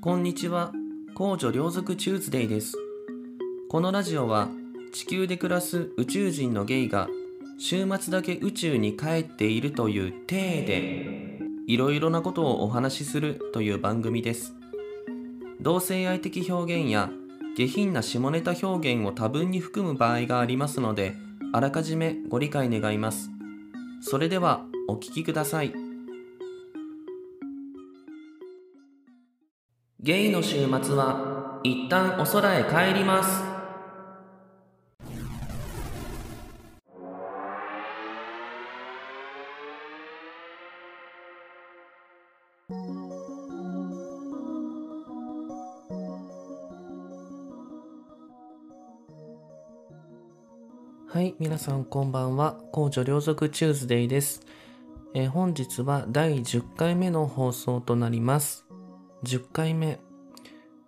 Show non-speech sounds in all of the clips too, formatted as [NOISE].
こんにちは。公女両族チューズデイです。このラジオは地球で暮らす宇宙人のゲイが週末だけ宇宙に帰っているという体でいろいろなことをお話しするという番組です。同性愛的表現や下品な下ネタ表現を多分に含む場合がありますので、あらかじめご理解願います。それではお聞きください。ゲイの週末は一旦お空へ帰ります。はい、皆さんこんばんは。公女両族チューズデイです。えー本日は第10回目の放送となります。10回目。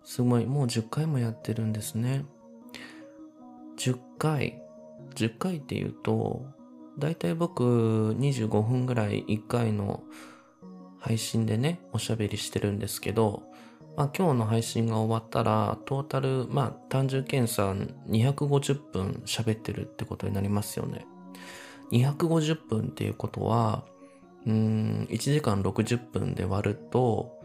すごい、もう10回もやってるんですね。10回。10回っていうと、だいたい僕25分ぐらい1回の配信でね、おしゃべりしてるんですけど、まあ今日の配信が終わったら、トータル、まあ単純計算250分喋ってるってことになりますよね。250分っていうことは、うん、1時間60分で割ると、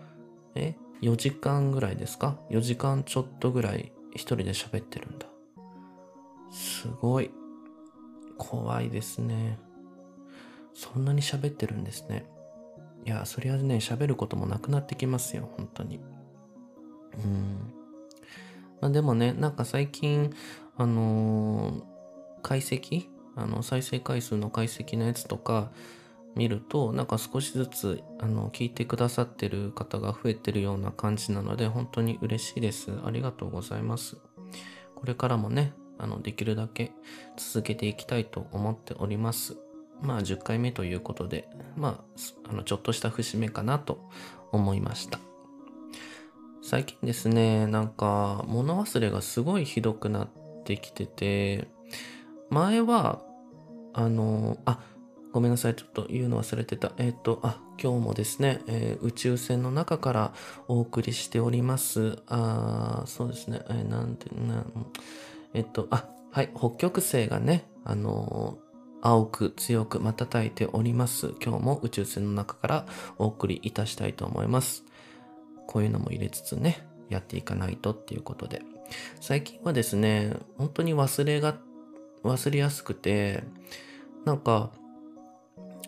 え ?4 時間ぐらいですか ?4 時間ちょっとぐらい一人で喋ってるんだ。すごい。怖いですね。そんなに喋ってるんですね。いや、そりゃね、喋ることもなくなってきますよ、本当に。うん。まあでもね、なんか最近、あのー解析？あの、再生回数の解析のやつとか見ると、なんか少しずつ、あの、聞いてくださってる方が増えてるような感じなので、本当に嬉しいです。ありがとうございます。これからもね、あの、できるだけ続けていきたいと思っております。まあ、10回目ということで、まあ、あの、ちょっとした節目かなと思いました。最近ですね、なんか物忘れがすごいひどくなってきてて、前は、あの、あ、ごめんなさい、ちょっと言うの忘れてた。えっ、と、あ、今日もですね、えー宇宙船の中からお送りしております。あそうですね、えーなんて、なん、えっ、と、あ、はい、北極星がね、あの青く強く瞬いております。今日も宇宙船の中からお送りいたしたいと思います。こういうのも入れつつね、やっていかないとっていうことで。最近はですね、本当に忘れが、忘れやすくて、なんか、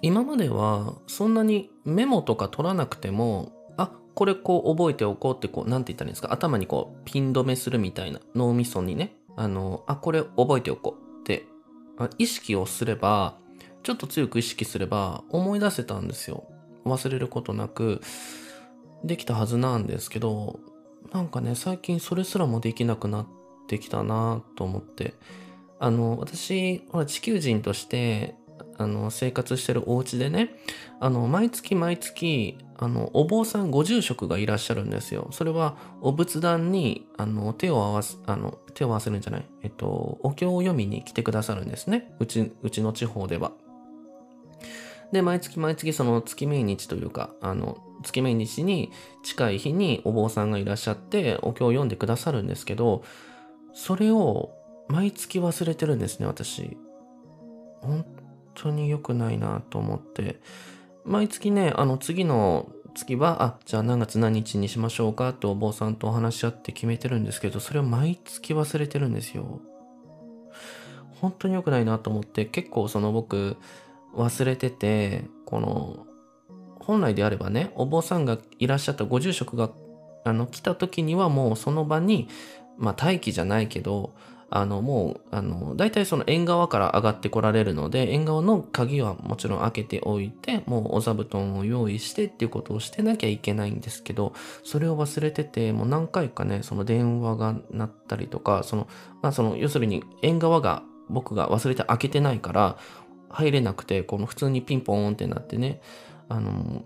今まではそんなにメモとか取らなくても、あ、これこう覚えておこうってこう、なんて言ったらいいんですか、頭にこうピン止めするみたいな脳みそにね、あの、あ、これ覚えておこうって、意識をすれば、ちょっと強く意識すれば思い出せたんですよ。忘れることなく、できたはずなんですけど、なんかね、最近それすらもできなくなってきたなと思って。あの、私、ほら、地球人として、あの、生活してるお家でね、あの、毎月毎月、あの、お坊さんご住職がいらっしゃるんですよ。それは、お仏壇に、あの、手を合わす、あの、手を合わせるんじゃないえっと、お経を読みに来てくださるんですね。うち、うちの地方では。で、毎月毎月その月命日というか、あの、月命日に近い日にお坊さんがいらっしゃって、お経を読んでくださるんですけど、それを毎月忘れてるんですね、私。本当に良くないなと思って。毎月ね、あの次の月は、あ、じゃあ何月何日にしましょうかってお坊さんとお話し合って決めてるんですけど、それを毎月忘れてるんですよ。本当に良くないなと思って、結構その僕、忘れてて、この、本来であればね、お坊さんがいらっしゃったご住職が、あの、来た時にはもうその場に、まあ待機じゃないけど、あの、もう、あの、大体その縁側から上がってこられるので、縁側の鍵はもちろん開けておいて、もうお座布団を用意してっていうことをしてなきゃいけないんですけど、それを忘れてて、もう何回かね、その電話が鳴ったりとか、その、まあその、要するに縁側が僕が忘れて開けてないから、入れなくて、この普通にピンポーンってなってね、あの、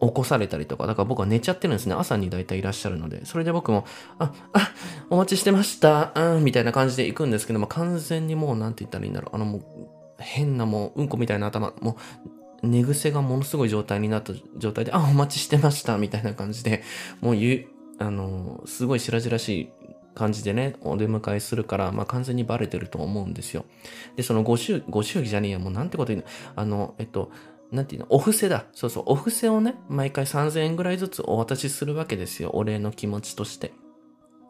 起こされたりとか、だから僕は寝ちゃってるんですね。朝に大体いらっしゃるので。それで僕も、あ、あ、お待ちしてました、うん、みたいな感じで行くんですけども、完全にもう、なんて言ったらいいんだろう。あのもう、変なもう、うんこみたいな頭、もう、寝癖がものすごい状態になった状態で、あ、お待ちしてました、みたいな感じで、もうゆ、あの、すごい白々しい感じでね、お出迎えするから、まあ完全にバレてると思うんですよ。で、そのご祝ご祝儀じゃねえや、もうなんてこと言うの？あの、えっと、なんていうの、お布施だ。そうそう、お布施をね、毎回3000円ぐらいずつお渡しするわけですよ。お礼の気持ちとして。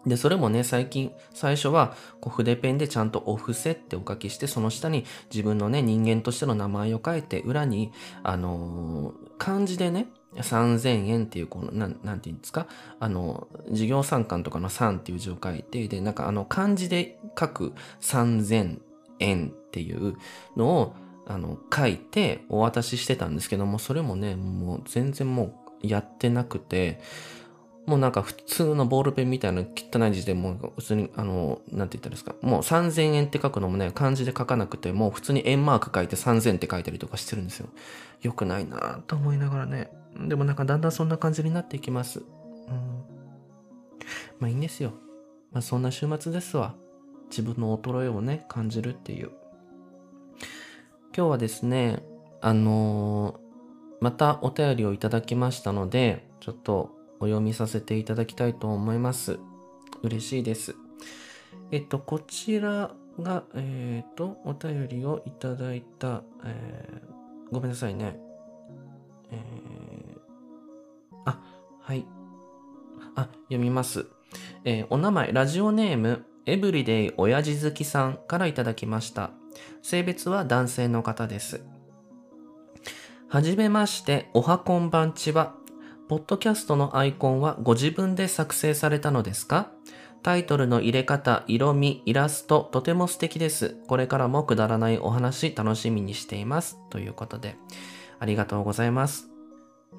で、それもね、最近、最初は、こう筆ペンでちゃんとお布施ってお書きして、その下に自分のね、人間としての名前を書いて、裏に、あのー、漢字でね、3000円っていう、この、なん、なんていうんですか？あの、事業参観とかの3っていう字を書いて、で、なんかあの、漢字で書く3000円っていうのを、あの、書いてお渡ししてたんですけども、それもね、もう全然もうやってなくて、もうなんか普通のボールペンみたいな汚い字でもう普通に、あの、なんて言ったらですか。もう3000円って書くのもね、漢字で書かなくて、もう普通に円マーク書いて3000って書いたりとかしてるんですよ。よくないなと思いながらね。でもなんかだんだんそんな感じになっていきます。うん。まあいいんですよ。まあそんな週末ですわ。自分の衰えをね、感じるっていう。今日はですね、あのー、またお便りをいただきましたので、ちょっとお読みさせていただきたいと思います。嬉しいです。えっと、こちらが、えっ、と、お便りをいただいた、えー、ごめんなさいね。えー、あ、はい。あ、読みます。えー、お名前、ラジオネーム、エブリデイ親父好きさんからいただきました。性別は男性の方です。はじめまして、おはこんばんちは。ポッドキャストのアイコンはご自分で作成されたのですか？タイトルの入れ方、色味、イラスト、とても素敵です。これからもくだらないお話楽しみにしています。ということで、ありがとうございます。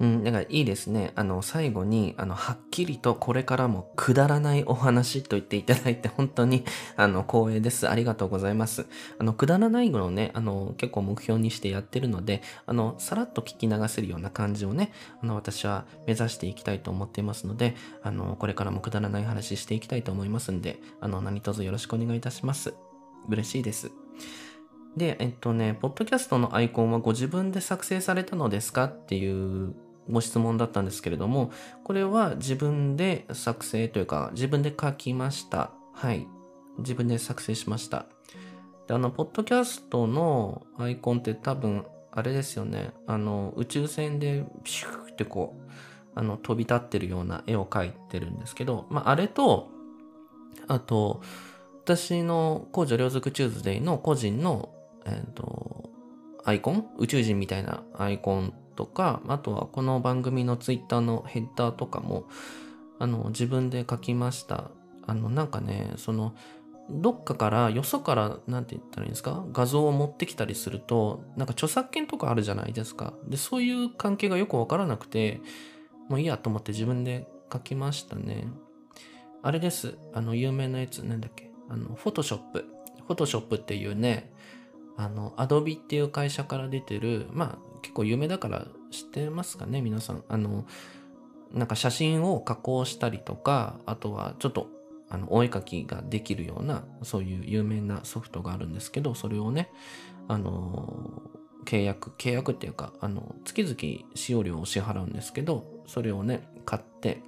うん、だからいいですね。あの、最後に、あの、はっきりとこれからもくだらないお話と言っていただいて、[LAUGHS] 本当に、あの、光栄です。ありがとうございます。あの、くだらないのをね、あの、結構目標にしてやってるので、あの、さらっと聞き流せるような感じをね、あの、私は目指していきたいと思っていますので、あの、これからもくだらない話していきたいと思いますんで、あの、何卒よろしくお願いいたします。嬉しいです。で、えっとね、ポッドキャストのアイコンはご自分で作成されたのですかっていうご質問だったんですけれども、これは自分で作成というか、自分で書きました。はい。自分で作成しました。で、あの、ポッドキャストのアイコンって多分、あれですよね。あの、宇宙船でピシューってこう、あの、飛び立ってるような絵を描いてるんですけど、まあ、あれと、あと、私の工場両族チューズデイの個人のえっ、ー、と、アイコン？宇宙人みたいなアイコンとか、あとはこの番組のツイッターのヘッダーとかも、あの、自分で書きました。あの、なんかね、その、どっかから、よそから、なんて言ったらいいんですか？画像を持ってきたりすると、なんか著作権とかあるじゃないですか。で、そういう関係がよくわからなくて、もういいやと思って自分で書きましたね。あれです。あの、有名なやつ、なんだっけ？あの、フォトショップ。フォトショップっていうね、あの、アドビっていう会社から出てる、まあ結構有名だから知ってますかね皆さん。あの、なんか写真を加工したりとか、あとはちょっとあの、お絵描きができるような、そういう有名なソフトがあるんですけど、それをね、あの、契約、契約っていうか、あの、月々使用料を支払うんですけど、それをね、買って、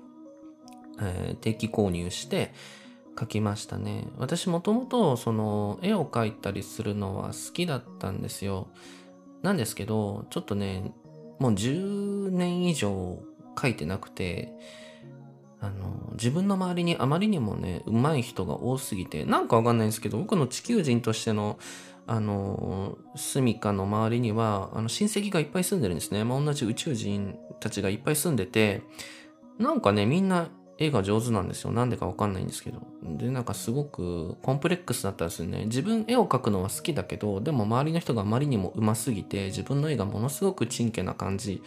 えー、定期購入して、描きましたね。私もともとその絵を描いたりするのは好きだったんですよ。なんですけど、ちょっとね、もう10年以上描いてなくて、あの、自分の周りにあまりにもね、上手い人が多すぎて、なんかわかんないんですけど、僕の地球人としての、あの、住処の周りには、あの、親戚がいっぱい住んでるんですね。まあ、同じ宇宙人たちがいっぱい住んでて、なんかね、みんな絵が上手なんですよ。なんでかわかんないんですけど。で、なんかすごくコンプレックスだったんですよね。自分絵を描くのは好きだけど、でも周りの人があまりにも上手すぎて、自分の絵がものすごくちんけな感じ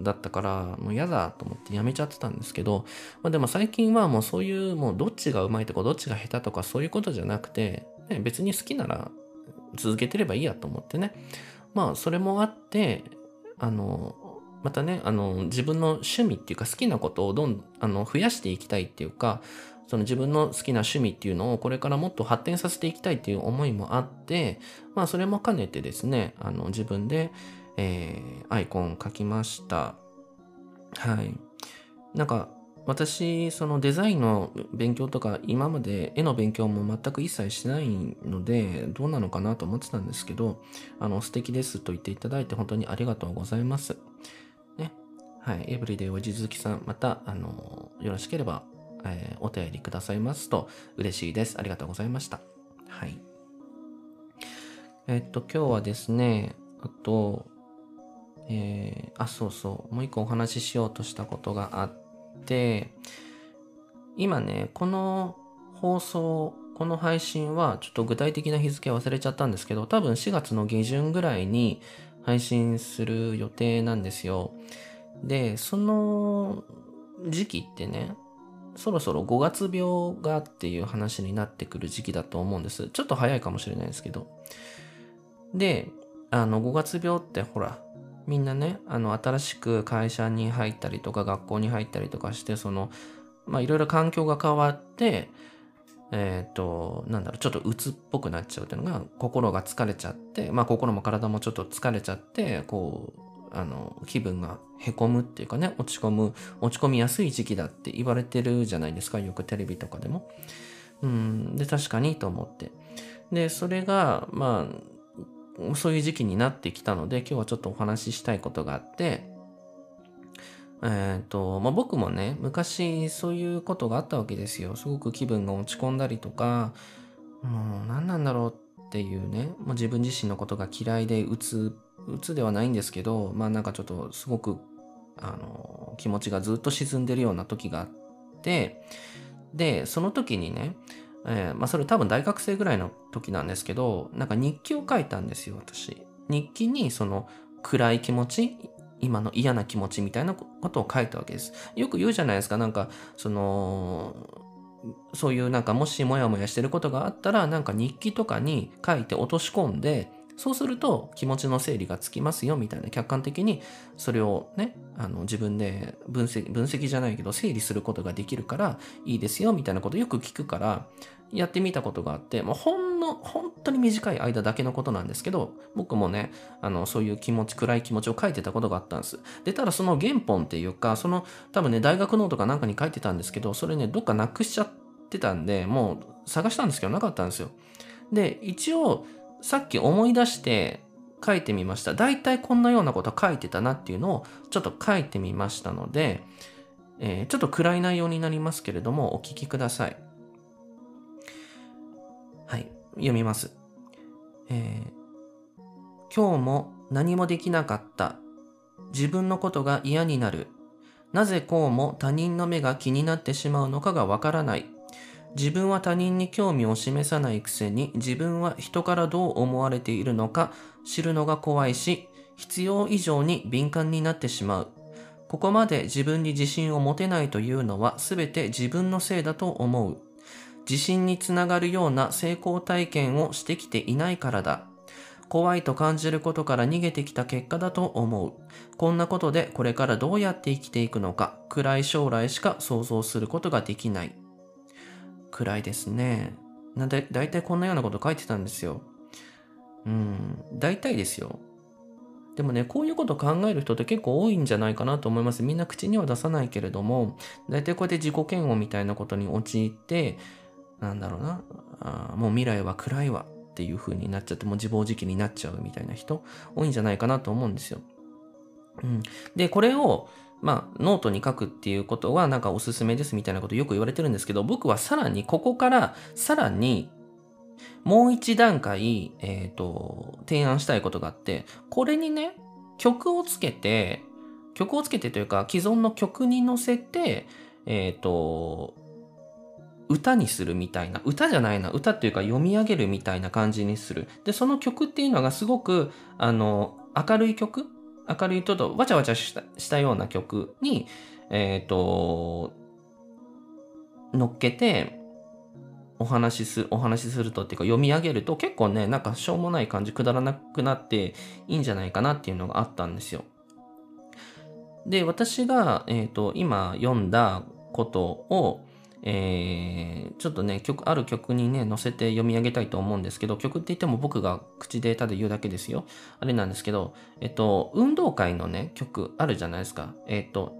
だったから、もう嫌だと思ってやめちゃってたんですけど、まあ、でも最近はもうそういうもうどっちが上手いとかどっちが下手とかそういうことじゃなくて、ね、別に好きなら続けてればいいやと思ってね。まあそれもあって、あの、またね、あの、自分の趣味っていうか好きなことをどんあの増やしていきたいっていうか、その自分の好きな趣味っていうのをこれからもっと発展させていきたいっていう思いもあって、まあそれも兼ねてですね、あの自分で、えー、アイコン書きました。はい。なんか、私、そのデザインの勉強とか、今まで絵の勉強も全く一切しないので、どうなのかなと思ってたんですけど、あの、素敵ですと言っていただいて本当にありがとうございます。はい。エブリデイおじずきさん、また、あの、よろしければ、えー、お便りくださいますと嬉しいです。ありがとうございました。はい。えっと、今日はですね、あと、えー、あ、そうそう、もう一個お話ししようとしたことがあって、今ね、この放送、この配信はちょっと具体的な日付忘れちゃったんですけど、多分4月の下旬ぐらいに配信する予定なんですよ。で、その時期ってね、そろそろ5月病がっていう話になってくる時期だと思うんです。ちょっと早いかもしれないですけど。で、あの、5月病ってほら、みんなね、あの、新しく会社に入ったりとか、学校に入ったりとかして、その、まあ、いろいろ環境が変わって、えっ、ー、と、なんだろう、ちょっと鬱っぽくなっちゃうっていうのが、心が疲れちゃって、まあ、心も体もちょっと疲れちゃって、こう、あの、気分がへこむっていうかね、落ち込む、落ち込みやすい時期だって言われてるじゃないですか、よくテレビとかでも。うん、で、確かにと思って。で、それが、まあ、そういう時期になってきたので、今日はちょっとお話ししたいことがあって、えっ、ー、と、まあ、僕もね、昔そういうことがあったわけですよ。すごく気分が落ち込んだりとか、もう何なんだろうっていうね、もう自分自身のことが嫌いでうつ、うつではないんですけど、まあなんかちょっとすごく、あの、気持ちがずっと沈んでるような時があって、で、その時にね、えー、まあそれ多分大学生ぐらいの時なんですけど、なんか日記を書いたんですよ、私。日記にその暗い気持ち、今の嫌な気持ちみたいなことを書いたわけです。よく言うじゃないですか、なんか、その、そういうなんかもしモヤモヤしてることがあったら、なんか日記とかに書いて落とし込んで、そうすると気持ちの整理がつきますよみたいな客観的にそれをね、あの自分で分析、分析じゃないけど整理することができるからいいですよみたいなことよく聞くから、やってみたことがあって、もうほんの、本当に短い間だけのことなんですけど、僕もね、あの、そういう気持ち、暗い気持ちを書いてたことがあったんです。で、ただその原本っていうか、その、多分ね、大学ノートかなんかに書いてたんですけど、それね、どっかなくしちゃってたんで、もう探したんですけど、なかったんですよ。で、一応、さっき思い出して書いてみました。大体こんなようなこと書いてたなっていうのをちょっと書いてみましたので、えー、ちょっと暗い内容になりますけれども、お聞きください。はい、読みます。えー、今日も何もできなかった。自分のことが嫌になる。なぜこうも他人の目が気になってしまうのかがわからない。自分は他人に興味を示さないくせに自分は人からどう思われているのか知るのが怖いし、必要以上に敏感になってしまう。ここまで自分に自信を持てないというのは全て自分のせいだと思う。自信につながるような成功体験をしてきていないからだ。怖いと感じることから逃げてきた結果だと思う。こんなことでこれからどうやって生きていくのか、暗い将来しか想像することができない。暗いですね。な、だいたいこんなようなこと書いてたんですよ。うん、大体ですよ。でもね、こういうこと考える人って結構多いんじゃないかなと思います。みんな口には出さないけれども、大体こうやって自己嫌悪みたいなことに陥って、なんだろうな、あもう未来は暗いわっていう風になっちゃって、もう自暴自棄になっちゃうみたいな人多いんじゃないかなと思うんですよ。うん。で、これを、まあ、ノートに書くっていうことはなんかおすすめですみたいなことよく言われてるんですけど、僕はさらにここからさらにもう一段階、えっ、ー、と、提案したいことがあって、これにね、曲をつけて、曲をつけてというか、既存の曲に乗せて、えっ、ー、と、歌にするみたいな、歌じゃないな、歌っていうか読み上げるみたいな感じにする。で、その曲っていうのがすごく、あの、明るい曲明るいちょっとわちゃわちゃしたしたような曲に、えっ、ー、と、乗っけて、お話しす、お話しするとっていうか読み上げると結構ね、なんかしょうもない感じくだらなくなっていいんじゃないかなっていうのがあったんですよ。で、私が、えっ、ー、と、今読んだことを、えー、ちょっとね、曲、ある曲にね、載せて読み上げたいと思うんですけど、曲って言っても僕が口でただ言うだけですよ。あれなんですけど、えっと、運動会のね、曲あるじゃないですか。えっと、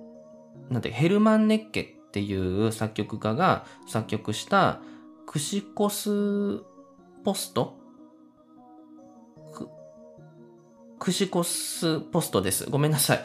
なんて、ヘルマン・ネッケっていう作曲家が作曲したクシコスポスト？クシコスポストです。ごめんなさい。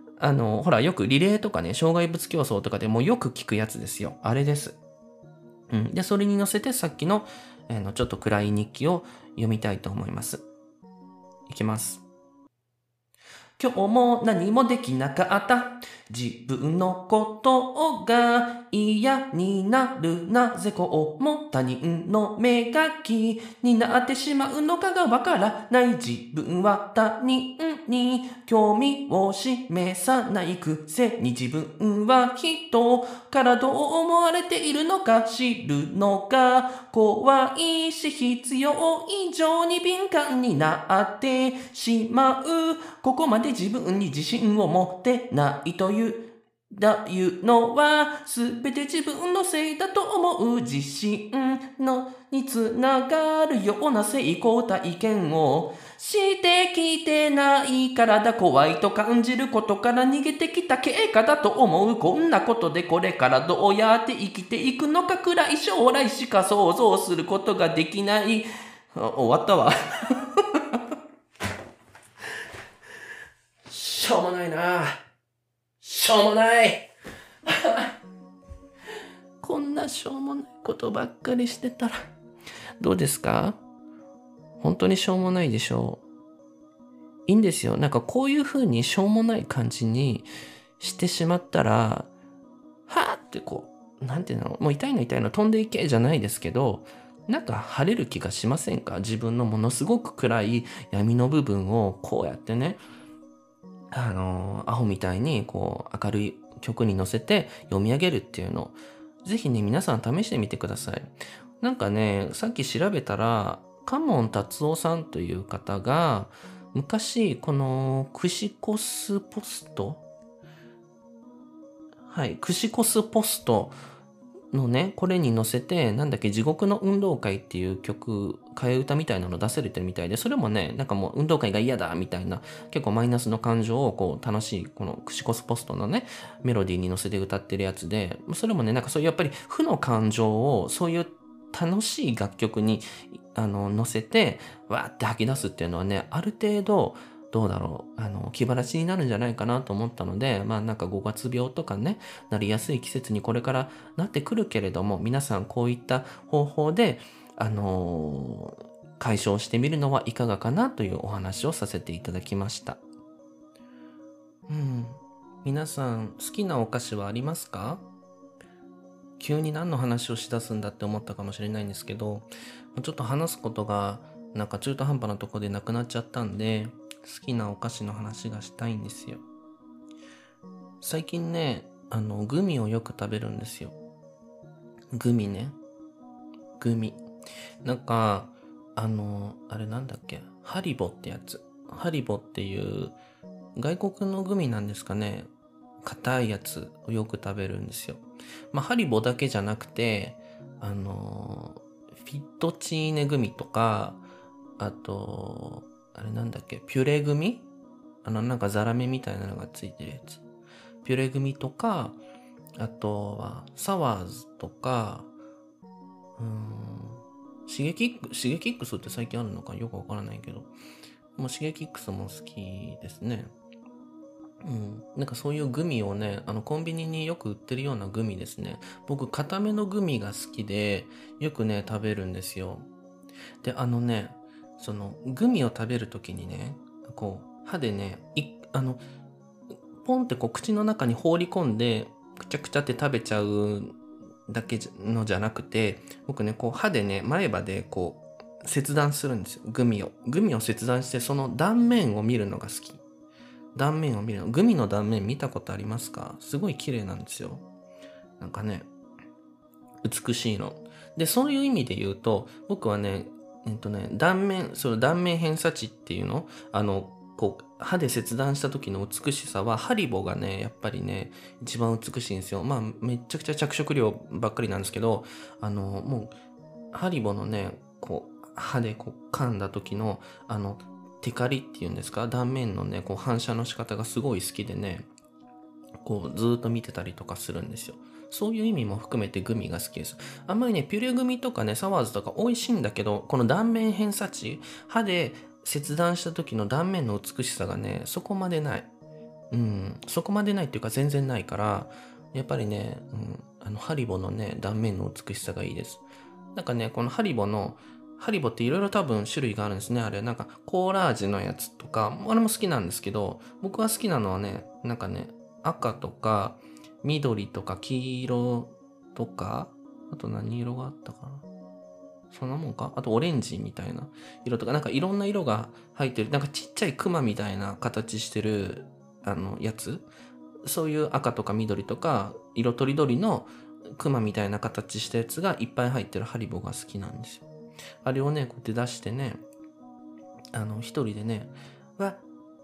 あの、ほら、よくリレーとかね、障害物競争とかでもよく聞くやつですよ。あれです。うん。で、それに乗せてさっきの、えー、の、ちょっと暗い日記を読みたいと思います。いきます。今日も何もできなかった。自分のことが嫌になる。なぜこうも他人の目が気になってしまうのかがわからない。自分は他人に興味を示さないくせに自分は人からどう思われているのか知るのが怖いし必要以上に敏感になってしまう。ここまで自分に自信を持ってないというだいうのはすべて自分のせいだと思う自信のにつながるような成功体験をしてきてないからだ怖いと感じることから逃げてきた経過だと思う。こんなことでこれからどう。やって生きていくのかくらい将来しか想像することができない。終わったわ。しょうもないな。しょうもない [LAUGHS] こんなしょうもないことばっかりしてたら、どうですか？本当にしょうもないでしょう。いいんですよ。なんかこういう風にしょうもない感じにしてしまったら、はぁってこう、なんていうの？もう痛いの痛いの飛んでいけじゃないですけど、なんか晴れる気がしませんか？自分のものすごく暗い闇の部分をこうやってね、あの、アホみたいに、こう、明るい曲に乗せて読み上げるっていうのぜひね、皆さん試してみてください。なんかね、さっき調べたら、カモン達夫さんという方が、昔、この、クシコスポスト？はい、クシコスポストのね、これに乗せて、なんだっけ、地獄の運動会っていう曲、替え歌みたいなの出せれてるみたいで、それもね、なんかもう運動会が嫌だみたいな、結構マイナスの感情をこう楽しい、このクシコスポストのね、メロディーに乗せて歌ってるやつで、それもね、なんかそういうやっぱり負の感情を、そういう楽しい楽曲にあの乗せて、わーって吐き出すっていうのはね、ある程度、どうだろう、あの、気晴らしになるんじゃないかなと思ったので、まあなんか5月病とかね、なりやすい季節にこれからなってくるけれども、皆さんこういった方法で、あのー、解消してみるのはいかがかなというお話をさせていただきました。うん。皆さん、好きなお菓子はありますか？急に何の話をしだすんだって思ったかもしれないんですけど、ちょっと話すことがなんか中途半端なとこでなくなっちゃったんで、好きなお菓子の話がしたいんですよ。最近ね、あの、グミをよく食べるんですよ。グミね。グミ。なんか、あの、あれなんだっけ、ハリボってやつ。ハリボっていう外国のグミなんですかね。硬いやつをよく食べるんですよ。まあ、ハリボだけじゃなくて、あの、フィットチーネグミとか、あと、あれなんだっけ、ピュレ組？あの、なんかザラメみたいなのがついてるやつ。ピュレ組とか、あとは、サワーズとか、うん、シゲキック、シゲキックスって最近あるのか？よくわからないけど、もうシゲキックスも好きですね。うん。なんかそういうグミをね、あのコンビニによく売ってるようなグミですね。僕、固めのグミが好きで、よくね、食べるんですよ。で、あのね、そのグミを食べるときにねこう歯でねあのポンってこう口の中に放り込んでくちゃくちゃって食べちゃうだけのじゃなくて、僕ね、こう歯でね、前歯でこう、切断するんですよ。グミを。グミを切断して、その断面を見るのが好き。断面を見るの。グミの断面見たことありますか？すごい綺麗なんですよ。なんかね、美しいの。で、そういう意味で言うと、僕はね、えっとね、断面、その断面偏差値っていうの？あの、こう、歯で切断した時の美しさは、ハリボがね、やっぱりね、一番美しいんですよ。まあ、めちゃくちゃ着色料ばっかりなんですけど、あの、もう、ハリボのね、こう、歯でこう噛んだ時の、あの、テカリっていうんですか？断面のね、こう反射の仕方がすごい好きでね、こうずっと見てたりとかするんですよ。そういう意味も含めてグミが好きです。あんまりね、ピュレグミとかね、サワーズとか美味しいんだけど、この断面偏差値、歯で切断した時の断面の美しさがね、そこまでない。うん、そこまでないっていうか全然ないから、やっぱりね、うん、あの、ハリボのね、断面の美しさがいいです。なんかね、このハリボの、ハリボっていろいろ多分種類があるんですね。あれ、なんかコーラ味のやつとか、あれも好きなんですけど、僕は好きなのはね、なんかね、赤とか、緑とか黄色とか、あと何色があったかな。そんなもんか？あとオレンジみたいな色とか、なんかいろんな色が入ってる、なんかちっちゃいクマみたいな形してる、あの、やつ。そういう赤とか緑とか、色とりどりのクマみたいな形したやつがいっぱい入ってる。ハリボが好きなんですよ。あれをね、こうやって出してね、あの、一人でね、わ、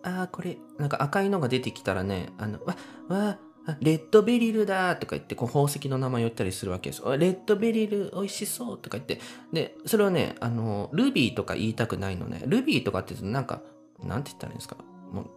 あーこれ、なんか赤いのが出てきたらね、あの、わ、わ、レッドベリルだとか言って、こう宝石の名前を言ったりするわけです。レッドベリル美味しそうとか言って。で、それはね、あの、ルビーとか言いたくないのね。ルビーとかって言うとなんか、なんて言ったらいいんですか？もう、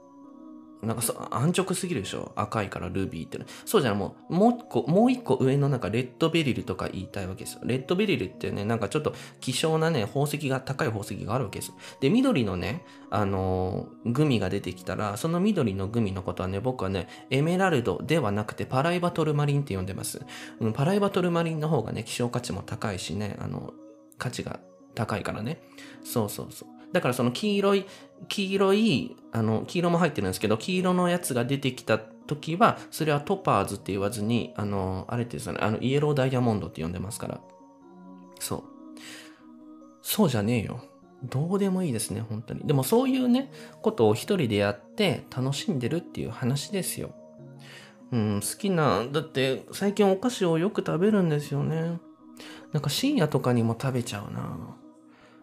なんかそ安直すぎるでしょ？赤いからルビーっての。そうじゃん、もう、もう一個、もう一個上のなんかレッドベリルとか言いたいわけですよ。レッドベリルってね、なんかちょっと希少なね、宝石が、高い宝石があるわけです。で、緑のね、あのー、グミが出てきたら、その緑のグミのことはね、僕はね、エメラルドではなくてパライバトルマリンって呼んでます。うん、パライバトルマリンの方がね、希少価値も高いしね、あの、価値が高いからね。そうそうそう。だからその黄色い、黄色い、あの、黄色も入ってるんですけど、黄色のやつが出てきた時は、それはトパーズって言わずに、あの、あれってですよね、あの、イエローダイヤモンドって呼んでますから。そう。そうじゃねえよ。どうでもいいですね、本当に。でもそういうね、ことを一人でやって楽しんでるっていう話ですよ。うん、好きな、だって最近お菓子をよく食べるんですよね。なんか深夜とかにも食べちゃうな。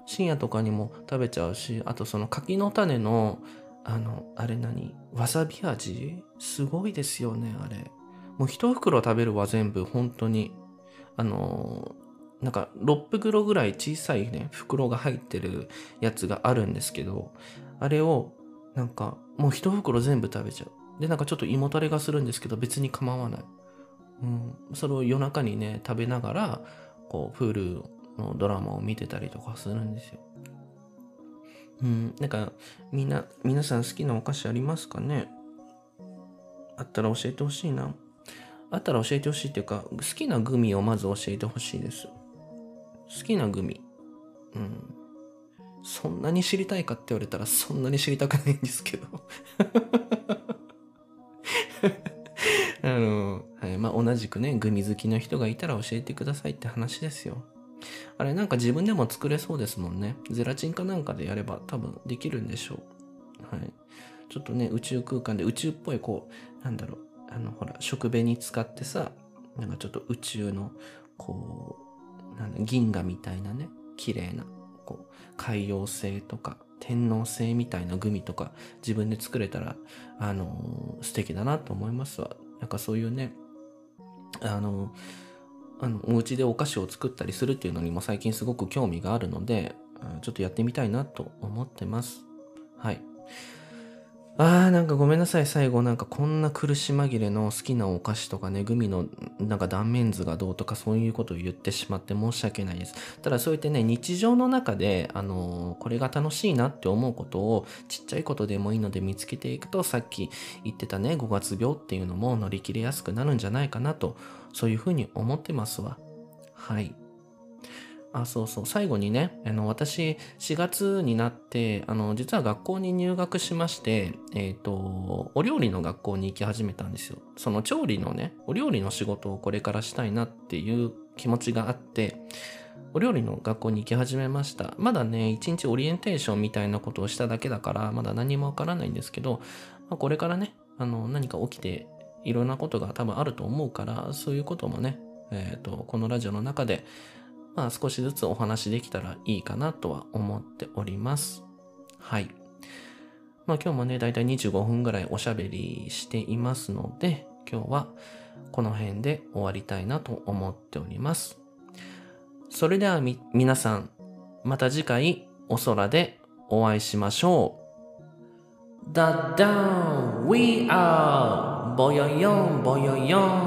深夜とかにも食べちゃうし、あとその柿の種の、あの、あれ何？わさび味？すごいですよね、あれ。もう一袋食べるわ、全部、本当に。あのなんか6袋ぐらい小さいね、袋が入ってるやつがあるんですけど、あれを、なんか、もう一袋全部食べちゃう。で、なんかちょっと胃もたれがするんですけど、別に構わない。うん。それを夜中にね、食べながら、こう、Hulu のドラマを見てたりとかするんですよ。うん、なんか、みんな、皆さん好きなお菓子ありますかね？あったら教えてほしいな。あったら教えてほしいっていうか、好きなグミをまず教えてほしいです。好きなグミ。うん。そんなに知りたいかって言われたらそんなに知りたくないんですけど [LAUGHS] あの、はい。まあ、同じくね、グミ好きの人がいたら教えてくださいって話ですよ。あれなんか自分でも作れそうですもんね。ゼラチンかなんかでやれば多分できるんでしょう。はい。ちょっとね、宇宙空間で宇宙っぽいこう、なんだろう、あのほら、食紅使ってさ、なんかちょっと宇宙の、こう、なん、銀河みたいなね、綺麗な、こう、海洋星とか、天王星みたいなグミとか自分で作れたら、あのー、素敵だなと思いますわ。なんかそういうね、あのーあの、お家でお菓子を作ったりするっていうのにも最近すごく興味があるので、ちょっとやってみたいなと思ってます。はい。あーなんかごめんなさい最後なんかこんな苦し紛れの好きなお菓子とかねグミのなんか断面図がどうとかそういうことを言ってしまって申し訳ないですただそうやってね日常の中であのー、これが楽しいなって思うことをちっちゃいことでもいいので見つけていくとさっき言ってたね5月病っていうのも乗り切れやすくなるんじゃないかなとそういうふうに思ってますわはいあ、そうそう。最後にね、あの、私、4月になって、あの、実は学校に入学しまして、えっ、ー、と、お料理の学校に行き始めたんですよ。その調理のね、お料理の仕事をこれからしたいなっていう気持ちがあって、お料理の学校に行き始めました。まだね、一日オリエンテーションみたいなことをしただけだから、まだ何もわからないんですけど、ま、これからね、あの、何か起きて、いろんなことが多分あると思うから、そういうこともね、えっ、ー、と、このラジオの中で、まあ少しずつお話できたらいいかなとは思っております。はい。まあ今日もね、だいたい25分ぐらいおしゃべりしていますので、今日はこの辺で終わりたいなと思っております。それではみ、皆さん、また次回お空でお会いしましょう。ダダン We are boyoyon, boyoyon.